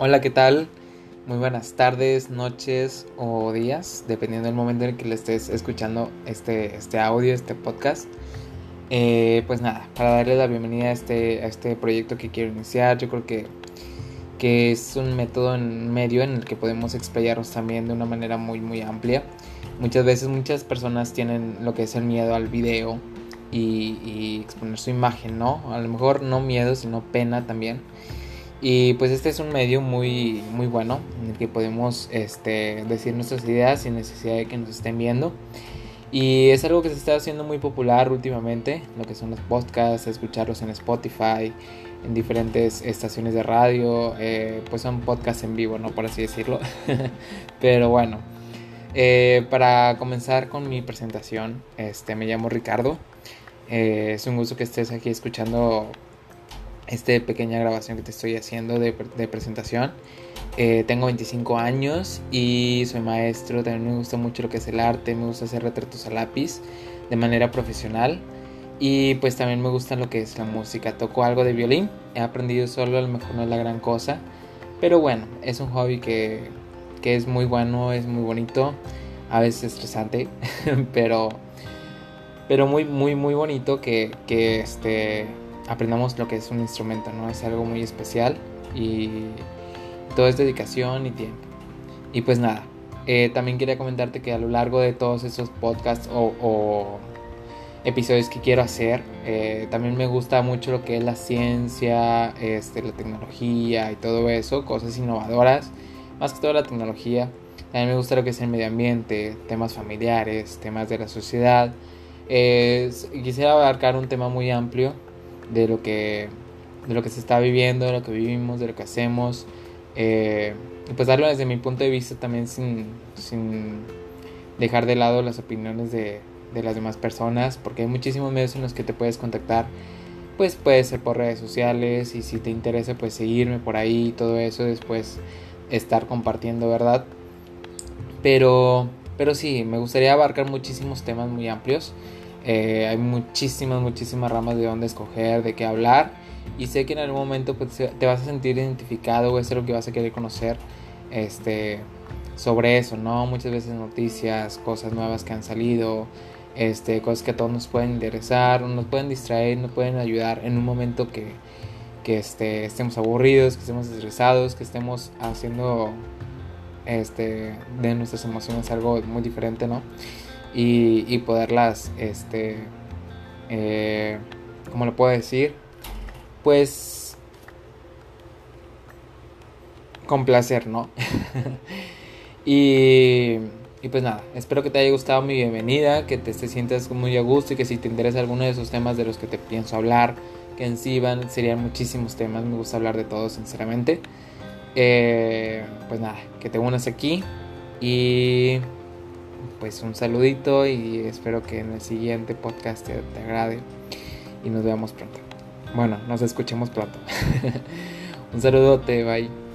Hola, ¿qué tal? Muy buenas tardes, noches o días, dependiendo del momento en el que le estés escuchando este, este audio, este podcast. Eh, pues nada, para darle la bienvenida a este, a este proyecto que quiero iniciar, yo creo que, que es un método en medio en el que podemos explayarnos también de una manera muy, muy amplia. Muchas veces muchas personas tienen lo que es el miedo al video y, y exponer su imagen, ¿no? A lo mejor no miedo, sino pena también. Y pues este es un medio muy, muy bueno en el que podemos este, decir nuestras ideas sin necesidad de que nos estén viendo. Y es algo que se está haciendo muy popular últimamente, lo que son los podcasts, escucharlos en Spotify, en diferentes estaciones de radio, eh, pues son podcasts en vivo, ¿no? Por así decirlo. Pero bueno, eh, para comenzar con mi presentación, este, me llamo Ricardo. Eh, es un gusto que estés aquí escuchando esta pequeña grabación que te estoy haciendo de, presentación. Eh, tengo 25 años y soy maestro, también me gusta mucho lo que es el arte, me gusta hacer retratos a lápiz de manera profesional y pues también me gusta lo que es la música. Toco algo de violín, he aprendido solo, a lo mejor no es la gran cosa, pero bueno, es un hobby que, que es muy bueno, es muy bonito, a veces estresante, pero, pero muy, muy, muy bonito que, que este aprendamos lo que es un instrumento, ¿no? Es algo muy especial y todo es dedicación y tiempo. Y pues nada, eh, también quería comentarte que a lo largo de todos esos podcasts o, episodios que quiero hacer, eh, también me gusta mucho lo que es la ciencia, este, la tecnología y todo eso, cosas innovadoras, más que todo la tecnología. También me gusta lo que es el medio ambiente, temas familiares, temas de la sociedad. quisiera abarcar un tema muy amplio de lo que, de lo que se está viviendo, de lo que vivimos, de lo que hacemos. Eh, y pues darlo desde mi punto de vista también sin, sin dejar de lado las opiniones de, de, las demás personas, porque hay muchísimos medios en los que te puedes contactar. Pues puede ser por redes sociales y si te interesa pues seguirme por ahí y todo eso, después estar compartiendo, ¿verdad? Pero, pero sí, me gustaría abarcar muchísimos temas muy amplios. Eh, hay muchísimas, muchísimas ramas de dónde escoger, de qué hablar. Y sé que en algún momento pues, te vas a sentir identificado o es lo que vas a querer conocer este, sobre eso, ¿no? Muchas veces noticias, cosas nuevas que han salido, este, cosas que a todos nos pueden interesar, nos pueden distraer, nos pueden ayudar en un momento que, que este, estemos aburridos, que estemos estresados, que estemos haciendo este, de nuestras emociones algo muy diferente, ¿no? Y, poderlas, este, eh, ¿cómo lo puedo decir? Pues complacer, ¿no? y, y pues nada, espero que te haya gustado mi bienvenida, que te, sientas muy a gusto y que si te interesa alguno de esos temas de los que te pienso hablar, que en sí van, serían muchísimos temas, me gusta hablar de todos sinceramente. Eh, pues nada, que te unas aquí y pues un saludito y espero que en el siguiente podcast te, agrade y nos veamos pronto. Bueno, nos escuchemos pronto. un saludote, bye.